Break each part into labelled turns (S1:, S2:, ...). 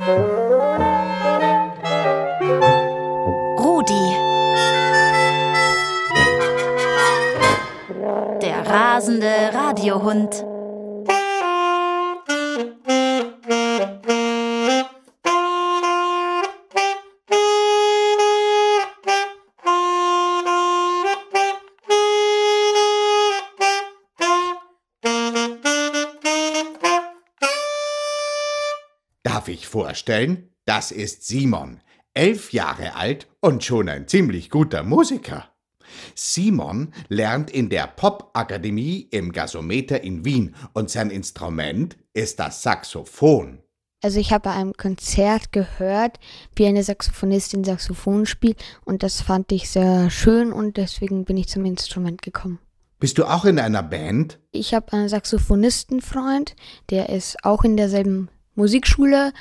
S1: Rudi. Der rasende Radiohund.
S2: Darf ich vorstellen? Das ist Simon, elf Jahre alt und schon ein ziemlich guter Musiker. Simon lernt in der Popakademie im Gasometer in Wien und sein Instrument ist das Saxophon.
S3: Also ich habe bei einem Konzert gehört, wie eine Saxophonistin Saxophon spielt und das fand ich sehr schön und deswegen bin ich zum Instrument gekommen.
S2: Bist du auch in einer Band?
S3: Ich habe einen Saxophonistenfreund, der ist auch in derselben Musikschule.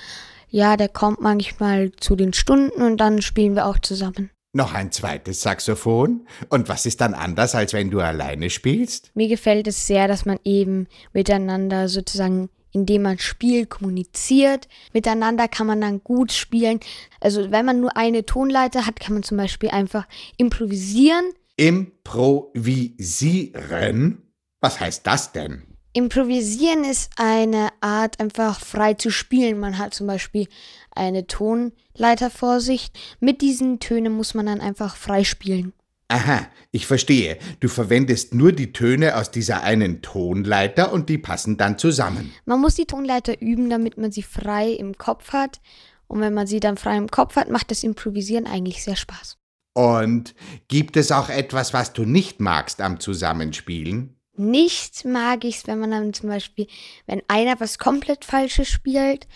S3: Ja, der kommt manchmal zu den Stunden und dann spielen wir auch zusammen.
S2: Noch ein zweites Saxophon? Und was ist dann anders, als wenn du alleine spielst?
S3: Mir gefällt es sehr, dass man eben miteinander sozusagen, indem man spielt, kommuniziert. Miteinander kann man dann gut spielen. Also wenn man nur eine Tonleiter hat, kann man zum Beispiel einfach improvisieren.
S2: Improvisieren? Was heißt das denn?
S3: Improvisieren ist eine Art, einfach frei zu spielen. Man hat zum Beispiel eine Tonleiter vor sich. Mit diesen Tönen muss man dann einfach frei spielen.
S2: Aha, ich verstehe. Du verwendest nur die Töne aus dieser einen Tonleiter und die passen dann zusammen.
S3: Man muss die Tonleiter üben, damit man sie frei im Kopf hat. Und wenn man sie dann frei im Kopf hat, macht das Improvisieren eigentlich sehr Spaß.
S2: Und gibt es auch etwas, was du nicht magst am Zusammenspielen?
S3: Nicht mag ich es, wenn man dann zum Beispiel, wenn einer was komplett Falsches spielt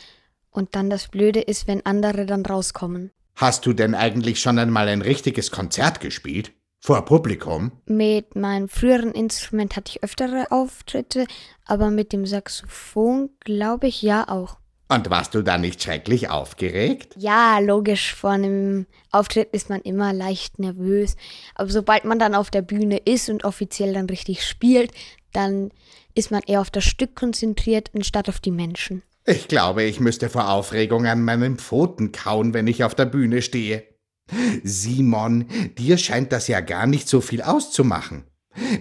S3: und dann das Blöde ist, wenn andere dann rauskommen.
S2: Hast du denn eigentlich schon einmal ein richtiges Konzert gespielt? Vor Publikum?
S3: Mit meinem früheren Instrument hatte ich öftere Auftritte, aber mit dem Saxophon glaube ich ja auch.
S2: Und warst du da nicht schrecklich aufgeregt?
S3: Ja, logisch, vor einem Auftritt ist man immer leicht nervös. Aber sobald man dann auf der Bühne ist und offiziell dann richtig spielt, dann ist man eher auf das Stück konzentriert, anstatt auf die Menschen.
S2: Ich glaube, ich müsste vor Aufregung an meinen Pfoten kauen, wenn ich auf der Bühne stehe. Simon, dir scheint das ja gar nicht so viel auszumachen.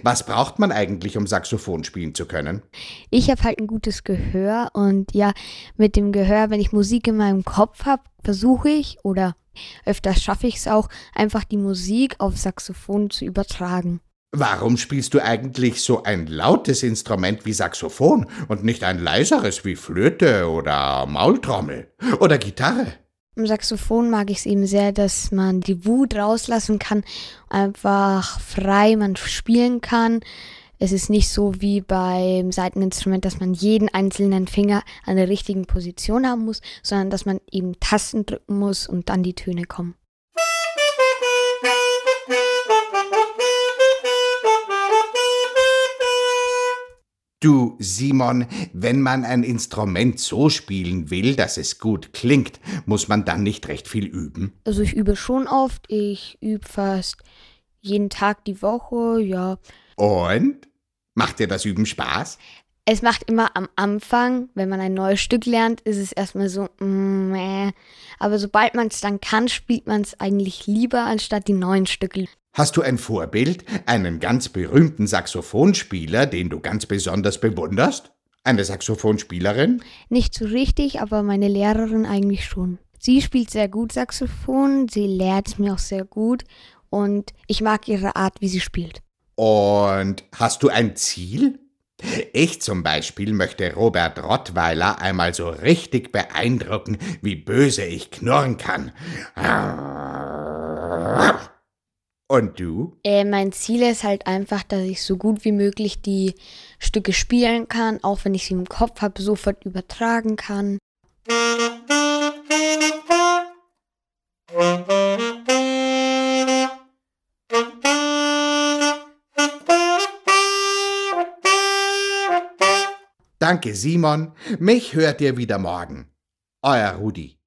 S2: Was braucht man eigentlich, um Saxophon spielen zu können?
S3: Ich habe halt ein gutes Gehör und ja, mit dem Gehör, wenn ich Musik in meinem Kopf habe, versuche ich oder öfters schaffe ich es auch, einfach die Musik auf Saxophon zu übertragen.
S2: Warum spielst du eigentlich so ein lautes Instrument wie Saxophon und nicht ein leiseres wie Flöte oder Maultrommel oder Gitarre?
S3: Im Saxophon mag ich es eben sehr, dass man die Wut rauslassen kann, einfach frei man spielen kann. Es ist nicht so wie beim Seiteninstrument, dass man jeden einzelnen Finger an der richtigen Position haben muss, sondern dass man eben Tasten drücken muss und dann die Töne kommen.
S2: Du, Simon, wenn man ein Instrument so spielen will, dass es gut klingt, muss man dann nicht recht viel üben?
S3: Also ich übe schon oft, ich übe fast jeden Tag die Woche, ja.
S2: Und? Macht dir das Üben Spaß?
S3: Es macht immer am Anfang, wenn man ein neues Stück lernt, ist es erstmal so, mm, äh. aber sobald man es dann kann, spielt man es eigentlich lieber anstatt die neuen Stücke.
S2: Hast du ein Vorbild, einen ganz berühmten Saxophonspieler, den du ganz besonders bewunderst? Eine Saxophonspielerin?
S3: Nicht so richtig, aber meine Lehrerin eigentlich schon. Sie spielt sehr gut Saxophon, sie lehrt es mir auch sehr gut und ich mag ihre Art, wie sie spielt.
S2: Und hast du ein Ziel? Ich zum Beispiel möchte Robert Rottweiler einmal so richtig beeindrucken, wie böse ich knurren kann. Und du?
S3: Äh, mein Ziel ist halt einfach, dass ich so gut wie möglich die Stücke spielen kann, auch wenn ich sie im Kopf habe, sofort übertragen kann.
S2: Danke, Simon. Mich hört ihr wieder morgen. Euer Rudi.